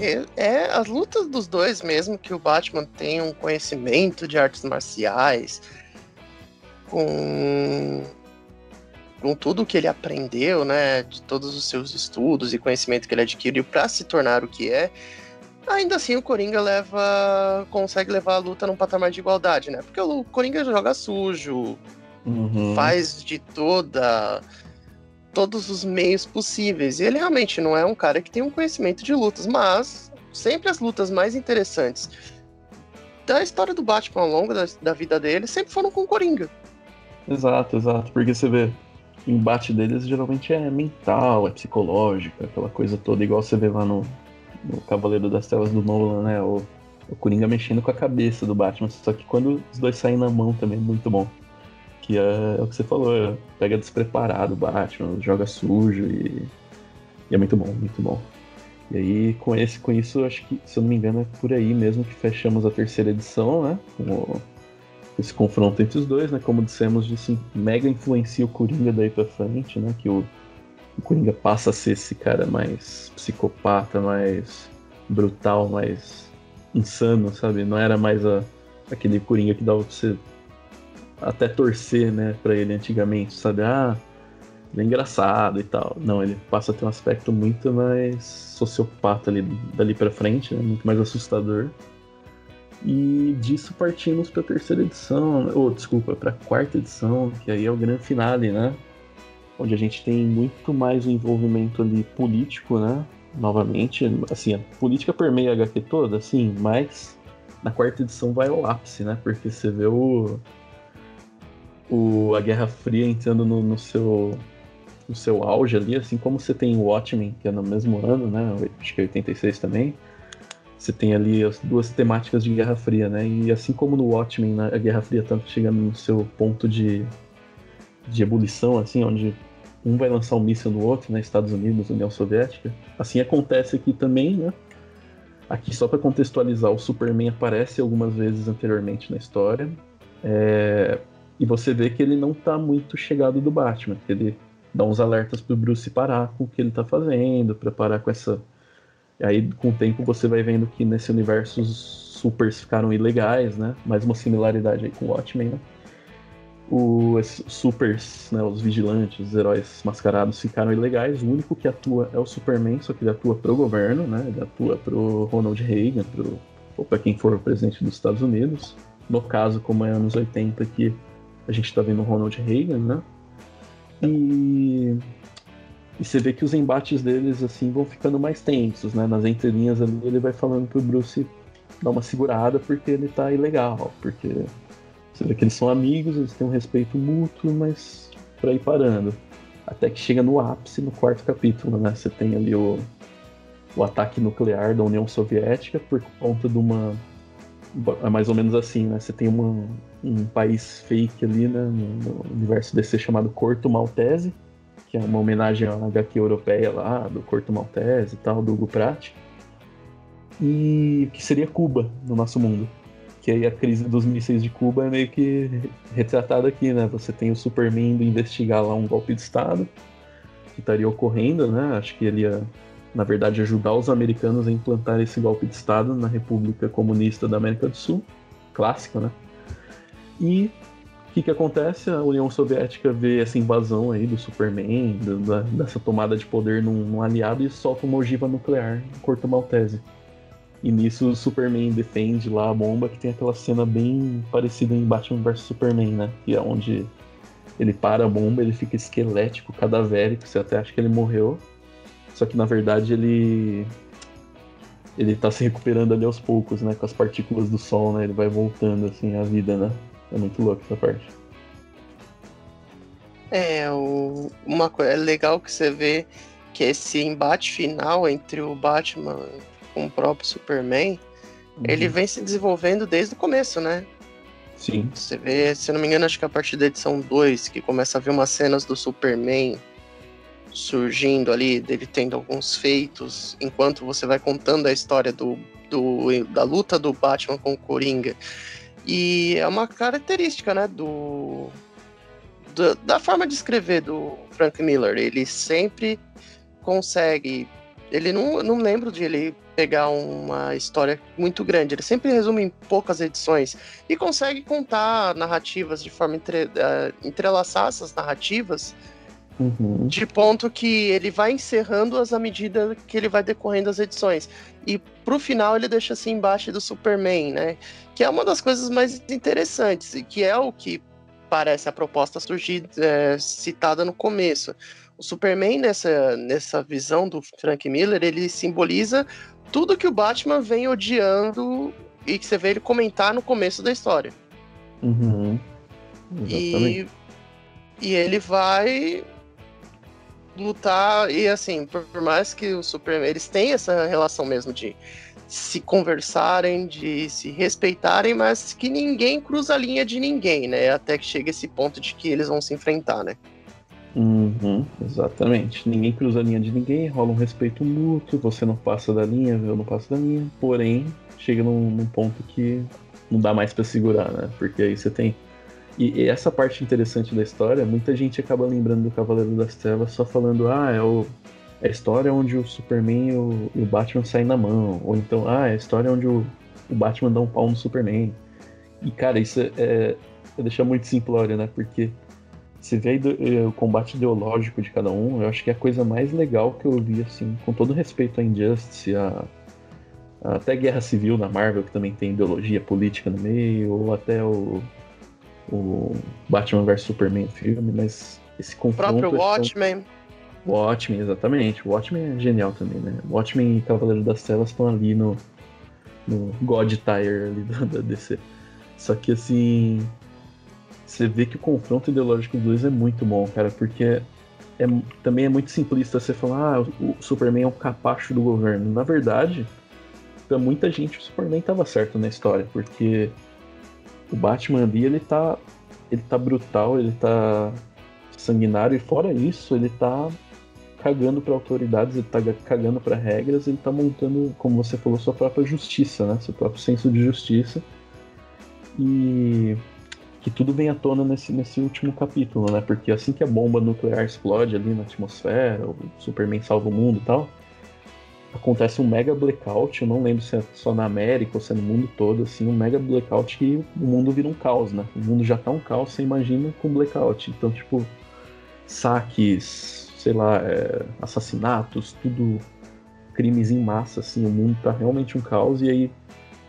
é, é, as lutas dos dois mesmo, que o Batman tem um conhecimento de artes marciais, com, com tudo que ele aprendeu, né, de todos os seus estudos e conhecimento que ele adquiriu para se tornar o que é, Ainda assim, o Coringa leva. consegue levar a luta num patamar de igualdade, né? Porque o Coringa joga sujo, uhum. faz de toda. todos os meios possíveis. E ele realmente não é um cara que tem um conhecimento de lutas, mas sempre as lutas mais interessantes da história do Batman ao longo da, da vida dele sempre foram com o Coringa. Exato, exato. Porque você vê, o embate deles geralmente é mental, é psicológico, aquela coisa toda, igual você vê lá no, no Cavaleiro das Telas do Nolan, né? O, o Coringa mexendo com a cabeça do Batman. Só que quando os dois saem na mão também é muito bom. Que é, é o que você falou, é, pega despreparado o Batman, joga sujo e, e, é muito bom, muito bom. E aí, com, esse, com isso, acho que, se eu não me engano, é por aí mesmo que fechamos a terceira edição, né? Com esse confronto entre os dois, né? Como dissemos, isso mega influencia o Coringa daí pra frente, né? Que o, o Coringa passa a ser esse cara mais psicopata, mais brutal, mais insano, sabe? Não era mais a, aquele Coringa que dava pra você até torcer, né, pra ele antigamente, sabe? Ah, ele é engraçado e tal. Não, ele passa a ter um aspecto muito mais sociopata ali, dali pra frente, né? Muito mais assustador. E disso partimos para a terceira edição, ou oh, desculpa, para a quarta edição, que aí é o grande finale, né? Onde a gente tem muito mais envolvimento ali político, né? Novamente, assim, a política permeia a HQ toda, sim, mas na quarta edição vai ao ápice, né? Porque você vê o, o a Guerra Fria entrando no, no seu no seu auge ali, assim como você tem o Watchmen, que é no mesmo ano, né? Acho que é 86 também você tem ali as duas temáticas de Guerra Fria, né? E assim como no Watchmen, né, a Guerra Fria tanto chega no seu ponto de, de ebulição, assim, onde um vai lançar um míssil no outro, né? Estados Unidos, União Soviética. Assim acontece aqui também, né? Aqui, só para contextualizar, o Superman aparece algumas vezes anteriormente na história. É... E você vê que ele não tá muito chegado do Batman. Ele dá uns alertas pro Bruce parar com o que ele tá fazendo, pra parar com essa e aí, com o tempo, você vai vendo que nesse universo os supers ficaram ilegais, né? Mais uma similaridade aí com o Watchmen, né? Os supers, né, os vigilantes, os heróis mascarados ficaram ilegais. O único que atua é o Superman, só que ele atua pro governo, né? Ele atua pro Ronald Reagan, pro, ou para quem for o presidente dos Estados Unidos. No caso, como é anos 80, que a gente tá vendo o Ronald Reagan, né? E e você vê que os embates deles, assim, vão ficando mais tensos, né? Nas entrelinhas ali, ele vai falando pro Bruce dar uma segurada porque ele tá ilegal, porque você vê que eles são amigos, eles têm um respeito mútuo, mas pra ir parando. Até que chega no ápice, no quarto capítulo, né? Você tem ali o, o ataque nuclear da União Soviética por conta de uma... É mais ou menos assim, né? Você tem uma, um país fake ali, né? No, no universo DC chamado Corto Maltese, que é uma homenagem à HQ europeia lá, do Corto Maltese e tal, do Hugo Pratt. E que seria Cuba no nosso mundo. Que aí a crise dos mísseis de Cuba é meio que retratada aqui, né? Você tem o Superman indo investigar lá um golpe de Estado que estaria ocorrendo, né? Acho que ele ia, na verdade, ajudar os americanos a implantar esse golpe de Estado na República Comunista da América do Sul. Clássico, né? E que, que acontece? A União Soviética vê essa invasão aí do Superman, do, da, dessa tomada de poder num, num, aliado e solta uma ogiva nuclear em Corto Maltese. E nisso o Superman defende lá a bomba, que tem aquela cena bem parecida em Batman vs Superman, né? Que é onde ele para a bomba, ele fica esquelético, cadavérico, você até acha que ele morreu. Só que na verdade ele. Ele tá se recuperando ali aos poucos, né? Com as partículas do sol, né? Ele vai voltando assim à vida, né? É muito louco essa parte. É, o, uma coisa é legal que você vê que esse embate final entre o Batman com o próprio Superman, uhum. ele vem se desenvolvendo desde o começo, né? Sim. Você vê, se não me engano, acho que a partir da edição 2, que começa a ver umas cenas do Superman surgindo ali, dele tendo alguns feitos, enquanto você vai contando a história do, do da luta do Batman com o Coringa. E é uma característica, né, do, do, da forma de escrever do Frank Miller. Ele sempre consegue. Ele não, não lembro de ele pegar uma história muito grande. Ele sempre resume em poucas edições e consegue contar narrativas de forma entre, uh, entrelaçar essas narrativas Uhum. De ponto que ele vai encerrando-as à medida que ele vai decorrendo as edições. E pro final ele deixa assim embaixo do Superman, né? Que é uma das coisas mais interessantes, e que é o que parece a proposta surgir é, citada no começo. O Superman, nessa, nessa visão do Frank Miller, ele simboliza tudo que o Batman vem odiando e que você vê ele comentar no começo da história. Uhum. E, e ele vai lutar e assim, por, por mais que o Superman eles têm essa relação mesmo de se conversarem, de se respeitarem, mas que ninguém cruza a linha de ninguém, né? Até que chega esse ponto de que eles vão se enfrentar, né? Uhum, exatamente. Ninguém cruza a linha de ninguém, rola um respeito mútuo, você não passa da linha, eu não passo da linha. Porém, chega num, num ponto que não dá mais para segurar, né? Porque aí você tem e, e, essa parte interessante da história, muita gente acaba lembrando do Cavaleiro das Trevas só falando, ah, é, o, é a história onde o Superman e o, e o, Batman saem na mão. Ou então, ah, é a história onde o, o Batman dá um pau no Superman. E, cara, isso é, é, é muito simplório, né? Porque você vê o combate ideológico de cada um, eu acho que é a coisa mais legal que eu vi, assim, com todo respeito à Injustice, a, a até Guerra Civil na Marvel, que também tem ideologia política no meio, ou até o o Batman vs Superman filme, mas esse confronto. O próprio Watchmen. O Watchmen, exatamente. O Watchmen é genial também, né? Watchmen e Cavaleiro das Telas estão ali no, no God Tire ali da, da DC. Só que assim. Você vê que o confronto ideológico dos dois é muito bom, cara, porque é, também é muito simplista você falar, ah, o Superman é um capacho do governo. Na verdade, pra muita gente o Superman estava certo na história, porque o Batman ali, ele tá. Ele tá brutal, ele tá sanguinário, e fora isso, ele tá cagando para autoridades, ele tá cagando para regras, ele tá montando, como você falou, sua própria justiça, né? Seu próprio senso de justiça. E que tudo vem à tona nesse, nesse último capítulo, né? Porque assim que a bomba nuclear explode ali na atmosfera, o Superman salva o mundo e tal, acontece um mega blackout, eu não lembro se é só na América ou se é no mundo todo, assim, um mega blackout que o mundo vira um caos, né? O mundo já tá um caos, você imagina com blackout. Então, tipo, saques, sei lá, é, assassinatos, tudo crimes em massa, assim, o mundo tá realmente um caos, e aí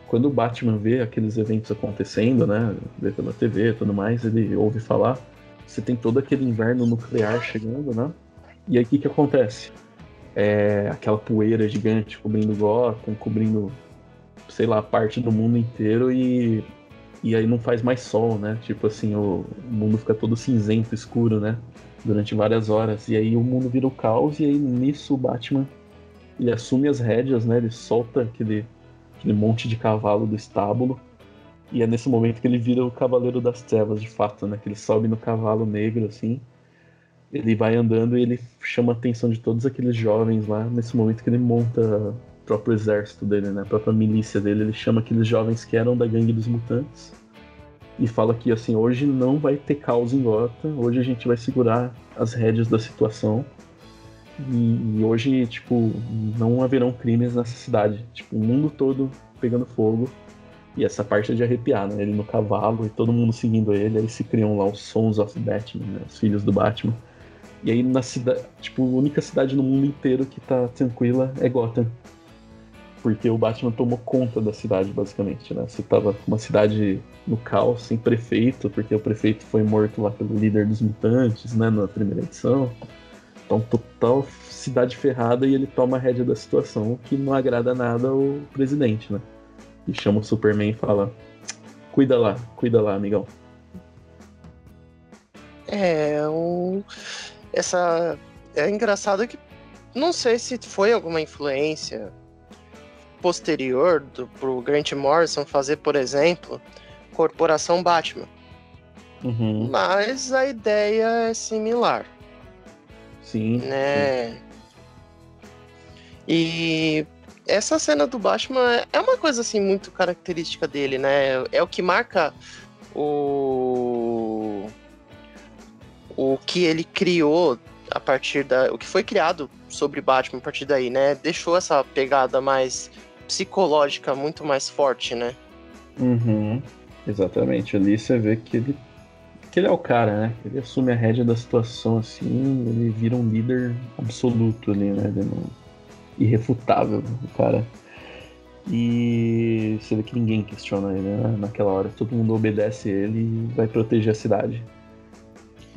quando o Batman vê aqueles eventos acontecendo, né, vê pela TV e tudo mais, ele ouve falar, você tem todo aquele inverno nuclear chegando, né? E aí o que que acontece? É, aquela poeira gigante cobrindo Gotham, cobrindo, sei lá, parte do mundo inteiro e, e aí não faz mais sol, né? Tipo assim, o, o mundo fica todo cinzento, escuro, né? Durante várias horas. E aí o mundo vira o caos e aí nisso o Batman ele assume as rédeas, né? Ele solta aquele, aquele monte de cavalo do estábulo. E é nesse momento que ele vira o Cavaleiro das Trevas, de fato, né? Que ele sobe no cavalo negro, assim ele vai andando e ele chama a atenção de todos aqueles jovens lá, nesse momento que ele monta o próprio exército dele, né? A própria milícia dele, ele chama aqueles jovens que eram da gangue dos mutantes e fala que assim, hoje não vai ter caos em Gotham, hoje a gente vai segurar as rédeas da situação. E, e hoje, tipo, não haverão crimes nessa cidade. Tipo, o mundo todo pegando fogo. E essa parte é de arrepiar, né? Ele no cavalo e todo mundo seguindo ele. Aí se criam lá os Sons of Batman, né? os filhos do Batman. E aí na cidade, tipo, a única cidade no mundo inteiro que tá tranquila é Gotham. Porque o Batman tomou conta da cidade, basicamente, né? Você tava uma cidade no caos, sem prefeito, porque o prefeito foi morto lá pelo líder dos mutantes, né, na primeira edição. Então, total cidade ferrada e ele toma a rédea da situação, que não agrada nada ao presidente, né? E chama o Superman e fala: Cuida lá, cuida lá, amigão. É, o essa. É engraçado que. Não sei se foi alguma influência posterior do, pro Grant Morrison fazer, por exemplo, Corporação Batman. Uhum. Mas a ideia é similar. Sim. Né? Sim. E essa cena do Batman é uma coisa assim muito característica dele, né? É o que marca o o que ele criou a partir da. O que foi criado sobre Batman a partir daí, né? Deixou essa pegada mais psicológica muito mais forte, né? Uhum. Exatamente. Ali você vê que ele que ele é o cara, né? Ele assume a rédea da situação assim, ele vira um líder absoluto ali, né? Ele não... Irrefutável, o cara. E você vê que ninguém questiona ele né? naquela hora. Todo mundo obedece ele e vai proteger a cidade.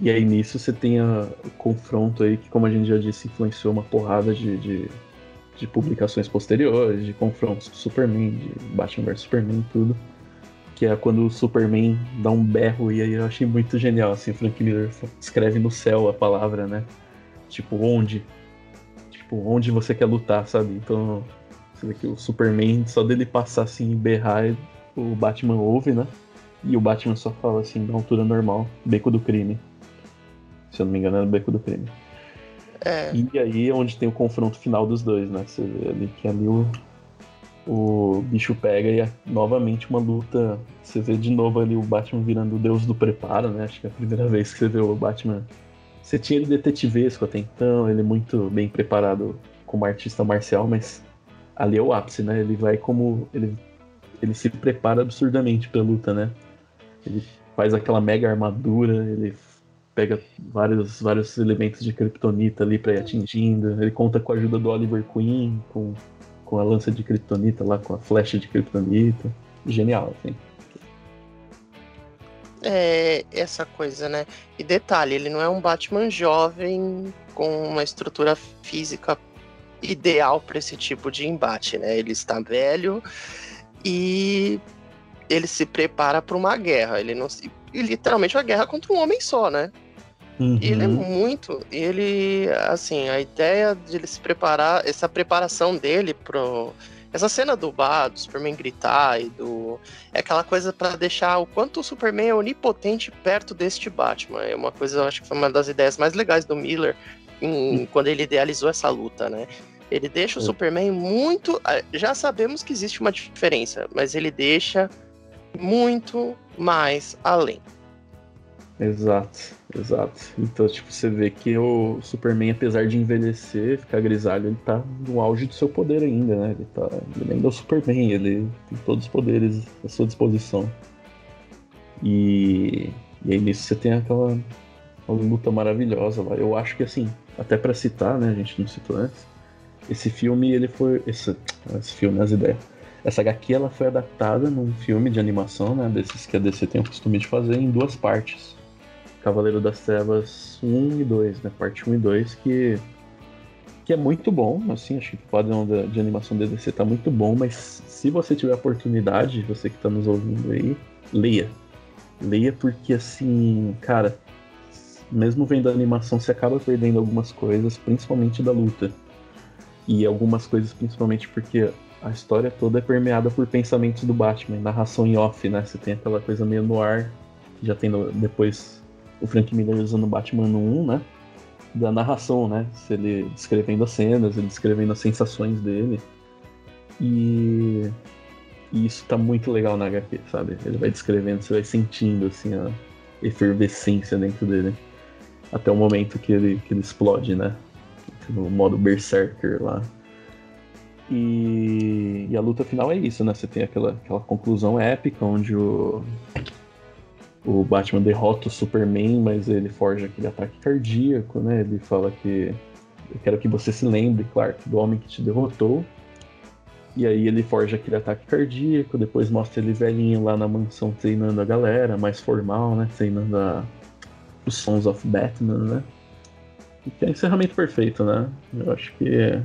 E aí nisso você tem a, o confronto aí que, como a gente já disse, influenciou uma porrada de, de, de publicações posteriores, de confrontos com Superman, de Batman vs Superman tudo. Que é quando o Superman dá um berro, e aí eu achei muito genial, assim, Frank Miller escreve no céu a palavra, né? Tipo, onde? Tipo, onde você quer lutar, sabe? Então, você vê que o Superman, só dele passar assim e berrar, o Batman ouve, né? E o Batman só fala assim, na altura normal, beco do crime. Se eu não me engano, é no beco do crime. É. E aí é onde tem o confronto final dos dois, né? Você vê ali que ali o, o bicho pega e é novamente uma luta. Você vê de novo ali o Batman virando o deus do preparo, né? Acho que é a primeira vez que você vê o Batman. Você tinha ele detetivesco até então, ele muito bem preparado como artista marcial, mas ali é o ápice, né? Ele vai como. Ele, ele se prepara absurdamente pra luta, né? Ele faz aquela mega armadura, ele pega vários, vários elementos de kryptonita ali pra ir atingindo. Ele conta com a ajuda do Oliver Queen, com, com a lança de kryptonita lá, com a flecha de kryptonita. Genial, assim. É essa coisa, né? E detalhe, ele não é um Batman jovem com uma estrutura física ideal para esse tipo de embate, né? Ele está velho e ele se prepara para uma guerra. Ele não se, e literalmente uma guerra contra um homem só, né? Uhum. Ele é muito, ele assim, a ideia de ele se preparar, essa preparação dele pro essa cena do bar, do Superman gritar e do é aquela coisa para deixar o quanto o Superman é onipotente perto deste Batman. É uma coisa, eu acho que foi uma das ideias mais legais do Miller em, quando ele idealizou essa luta, né? Ele deixa o É. Superman muito. Já sabemos que existe uma diferença, mas ele deixa muito mais além. Exato, exato. Então, tipo, você vê que o Superman, apesar de envelhecer, ficar grisalho, ele tá no auge do seu poder ainda, né? Ele, tá, ele ainda é o Superman, ele tem todos os poderes à sua disposição. E, e aí nisso você tem aquela luta maravilhosa lá. Eu acho que assim, até pra citar, né, a gente não citou antes, esse filme, ele foi. Esse, esse filme, as ideias. Essa HQ ela foi adaptada num filme de animação, né? Desses que a DC tem o costume de fazer em duas partes. Cavaleiro das Trevas 1 e 2, né? Parte 1 e 2, que, que é muito bom, assim, acho que o padrão da- de animação da DC tá muito bom, mas se você tiver a oportunidade, você que tá nos ouvindo aí, leia. Leia porque, assim, cara, mesmo vendo a animação, você acaba perdendo algumas coisas, principalmente da luta. E algumas coisas, principalmente porque a história toda é permeada por pensamentos do Batman, narração em off, né? Você tem aquela coisa meio no ar, já tem no- depois o Frank Miller usando o Batman no 1, né? Da narração, né? Se ele descrevendo as cenas, ele descrevendo as sensações dele. E, e isso tá muito legal na HQ, sabe? Ele vai descrevendo, você vai sentindo assim a efervescência dentro dele. Até o momento que ele, que ele explode, né? No modo Berserker lá. E, e a luta final é isso, né? Você tem aquela, aquela conclusão épica onde o, o Batman derrota o Superman, mas ele forja aquele ataque cardíaco, né? Ele fala que eu quero que você se lembre, Clark, do homem que te derrotou. E aí ele forja aquele ataque cardíaco, depois mostra ele velhinho lá na mansão treinando a galera, mais formal, né? Treinando a, os Sons of Batman, né? E que é o encerramento perfeito, né? Eu acho que é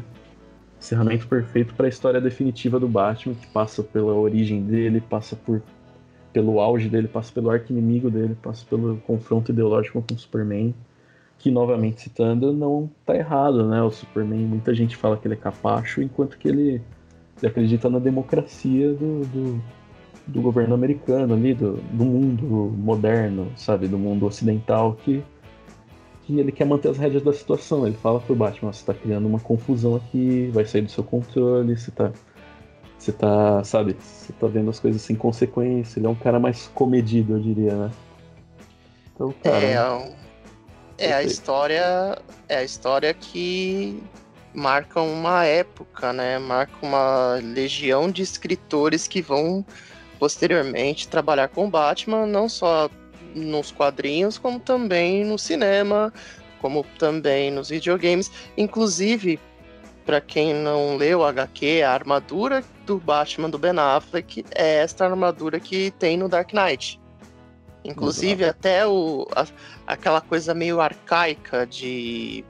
encerramento perfeito para a história definitiva do Batman, que passa pela origem dele, passa por pelo auge dele, passa pelo arco-inimigo dele, passa pelo confronto ideológico com o Superman, que novamente citando, não tá errado, né? O Superman, muita gente fala que ele é capacho, enquanto que ele, ele acredita na democracia do, do, do governo americano ali, do, do mundo moderno, sabe? Do mundo ocidental, que, que ele quer manter as rédeas da situação. Ele fala pro Batman, você tá criando uma confusão aqui, vai sair do seu controle, você tá você tá, sabe, você tá vendo as coisas sem consequência. Ele é um cara mais comedido, eu diria, né? Então, cara. É, é a história. É a história que marca uma época, né? Marca uma legião de escritores que vão posteriormente trabalhar com Batman, não só nos quadrinhos, como também no cinema, como também nos videogames. Inclusive, para quem não leu o HQ, a armadura do Batman do Ben Affleck é esta armadura que tem no Dark Knight. Inclusive, Exato. até o, a, aquela coisa meio arcaica de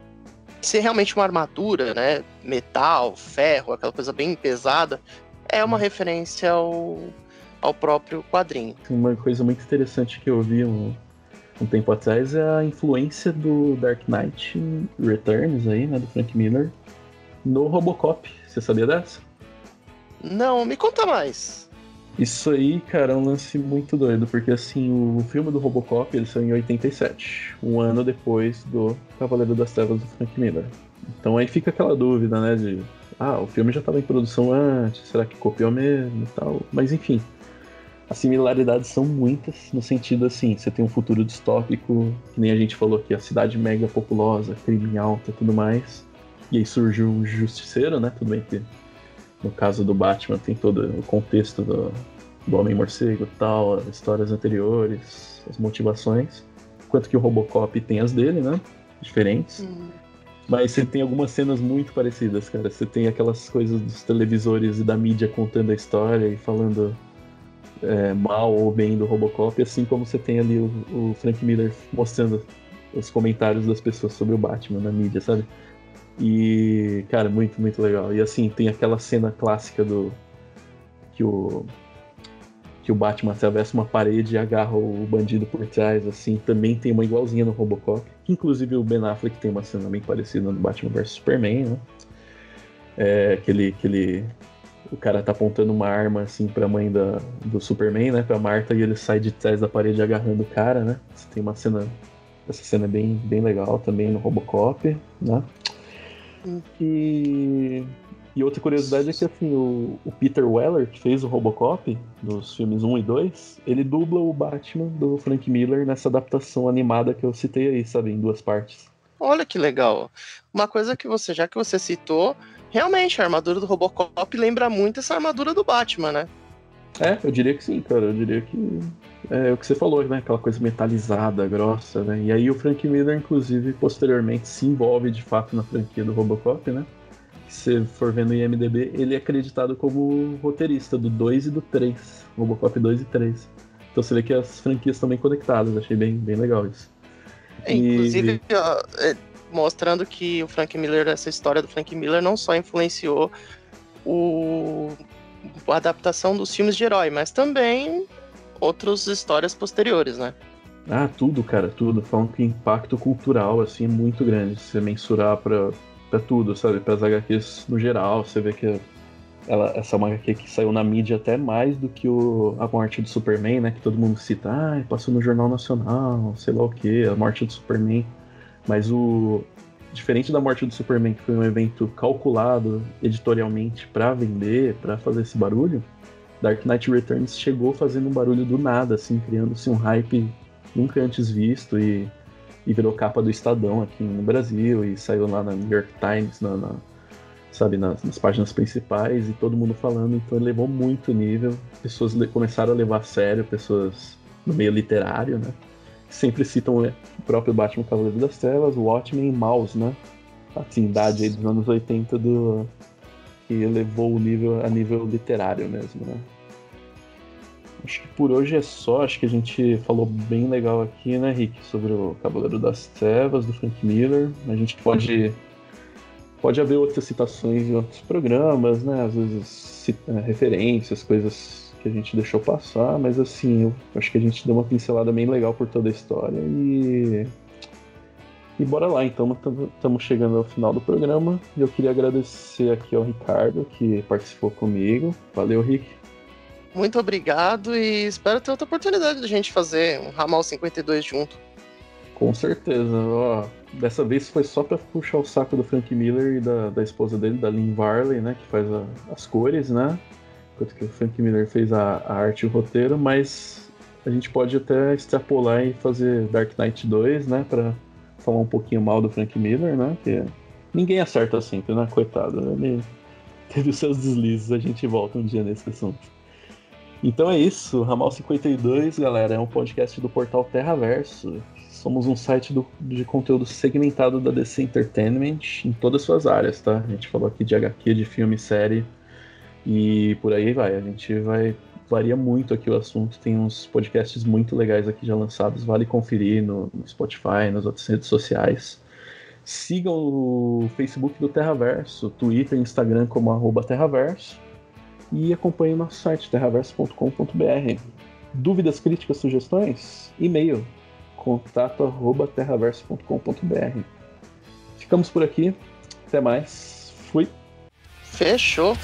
ser realmente uma armadura, né? Metal, ferro, aquela coisa bem pesada, é uma hum. referência ao, ao próprio quadrinho. Uma coisa muito interessante que eu vi um, um tempo atrás é a influência do Dark Knight Returns aí, né? Do Frank Miller no Robocop. Você sabia dessa? Não, me conta mais. Isso aí, cara, é um lance muito doido, porque assim, o filme do Robocop ele saiu em 87, um ano depois do Cavaleiro das Trevas do Frank Miller. Então aí fica aquela dúvida, né, de ah, o filme já estava em produção antes, será que copiou mesmo e tal? Mas enfim, as similaridades são muitas, no sentido assim, você tem um futuro distópico, que nem a gente falou aqui, a cidade mega populosa, crime alto e tudo mais. E aí surge o Justiceiro, né? Tudo bem que no caso do Batman tem todo o contexto do, do Homem-Morcego tal, as histórias anteriores, as motivações. Enquanto que o Robocop tem as dele, né? Diferentes. Uhum. Mas você tem algumas cenas muito parecidas, cara. Você tem aquelas coisas dos televisores e da mídia contando a história e falando é, mal ou bem do Robocop, assim como você tem ali o, o Frank Miller mostrando os comentários das pessoas sobre o Batman na mídia, sabe? E, cara, muito, muito legal. E assim, tem aquela cena clássica do. que o. que o Batman atravessa uma parede e agarra o bandido por trás, assim. Também tem uma igualzinha no Robocop. Inclusive o Ben Affleck tem uma cena bem parecida no Batman vs Superman, né? É, que ele. O cara tá apontando uma arma assim pra mãe da, do Superman, né? Pra Marta, e ele sai de trás da parede agarrando o cara, né? Você tem uma cena. Essa cena é bem, bem legal também no Robocop, né? E, e outra curiosidade é que assim, o, o, Peter Weller, que fez o Robocop dos filmes 1 e 2, ele dubla o Batman do Frank Miller nessa adaptação animada que eu citei aí, sabe, em duas partes. Olha que legal. Uma coisa que você, já que você citou, realmente a armadura do Robocop lembra muito essa armadura do Batman, né? É, eu diria que sim, cara. Eu diria que é, é o que você falou, né? Aquela coisa metalizada, grossa, né? E aí o Frank Miller, inclusive, posteriormente se envolve de fato na franquia do Robocop, né? Se for vendo no IMDB, ele é acreditado como roteirista do 2 e do 3. Robocop 2 e 3. Então você vê que as franquias estão bem conectadas, achei bem, bem legal isso. É, inclusive, e... ó, é, mostrando que o Frank Miller, essa história do Frank Miller não só influenciou o a adaptação dos filmes de herói, mas também outras histórias posteriores, né? Ah, tudo, cara, tudo. Falam que impacto cultural, assim, é muito grande. Se mensurar pra, pra tudo, sabe? Para as HQs no geral, você vê que ela, essa é uma HQ que saiu na mídia até mais do que o, a morte do Superman, né? Que todo mundo cita, ah, passou no Jornal Nacional, sei lá o que, a morte do Superman. Mas o, diferente da morte do Superman, que foi um evento calculado editorialmente para vender, para fazer esse barulho, Dark Knight Returns chegou fazendo um barulho do nada, assim, criando-se um hype nunca antes visto e, e, virou capa do Estadão aqui no Brasil e saiu lá na New York Times, na, na sabe, nas, nas, páginas principais e todo mundo falando, então ele levou muito nível, pessoas começaram a levar a sério, pessoas no meio literário, né? sempre citam o próprio Batman Cavaleiro das Trevas, Watchmen e Mouse, né? A trindade aí dos anos 80 do... que elevou o nível a nível literário mesmo, né? Acho que por hoje é só, acho que a gente falou bem legal aqui, né, Rick, sobre o Cavaleiro das Trevas, do Frank Miller. A gente pode pode haver outras citações em outros programas, né? Às vezes é, referências, coisas que a gente deixou passar, mas assim, eu acho que a gente deu uma pincelada bem legal por toda a história e. E bora lá, então, estamos chegando ao final do programa. E eu queria agradecer aqui ao Ricardo, que participou comigo. Valeu, Rick. Muito obrigado e espero ter outra oportunidade de a gente fazer um Ramal 52 junto. Com certeza. Ó, dessa vez foi só para puxar o saco do Frank Miller e da, da esposa dele, da Lynn Varley, né? Que faz a, as cores, né? quanto que o Frank Miller fez a, a, arte e o roteiro, mas a gente pode até extrapolar e fazer Dark Knight 2, né, para falar um pouquinho mal do Frank Miller, né, que ninguém acerta sempre, né, coitado, ele teve os seus deslizes, a gente volta um dia nesse assunto. Então é isso, Ramal 52, galera, é um podcast do portal Terraverso. Somos um site do, de conteúdo segmentado da DC Entertainment em todas as suas áreas, tá? A gente falou aqui de HQ, de filme, série e por aí vai. A gente vai varia muito aqui o assunto. Tem uns podcasts muito legais aqui já lançados, vale conferir no, no Spotify, nas outras redes sociais. Sigam o Facebook do Terraverso, Twitter e Instagram como Terraverso e acompanhem o nosso site terraverso.com.br. Dúvidas, críticas, sugestões? E-mail contato@terraverso.com.br. Ficamos por aqui. Até mais. Fui. Fechou.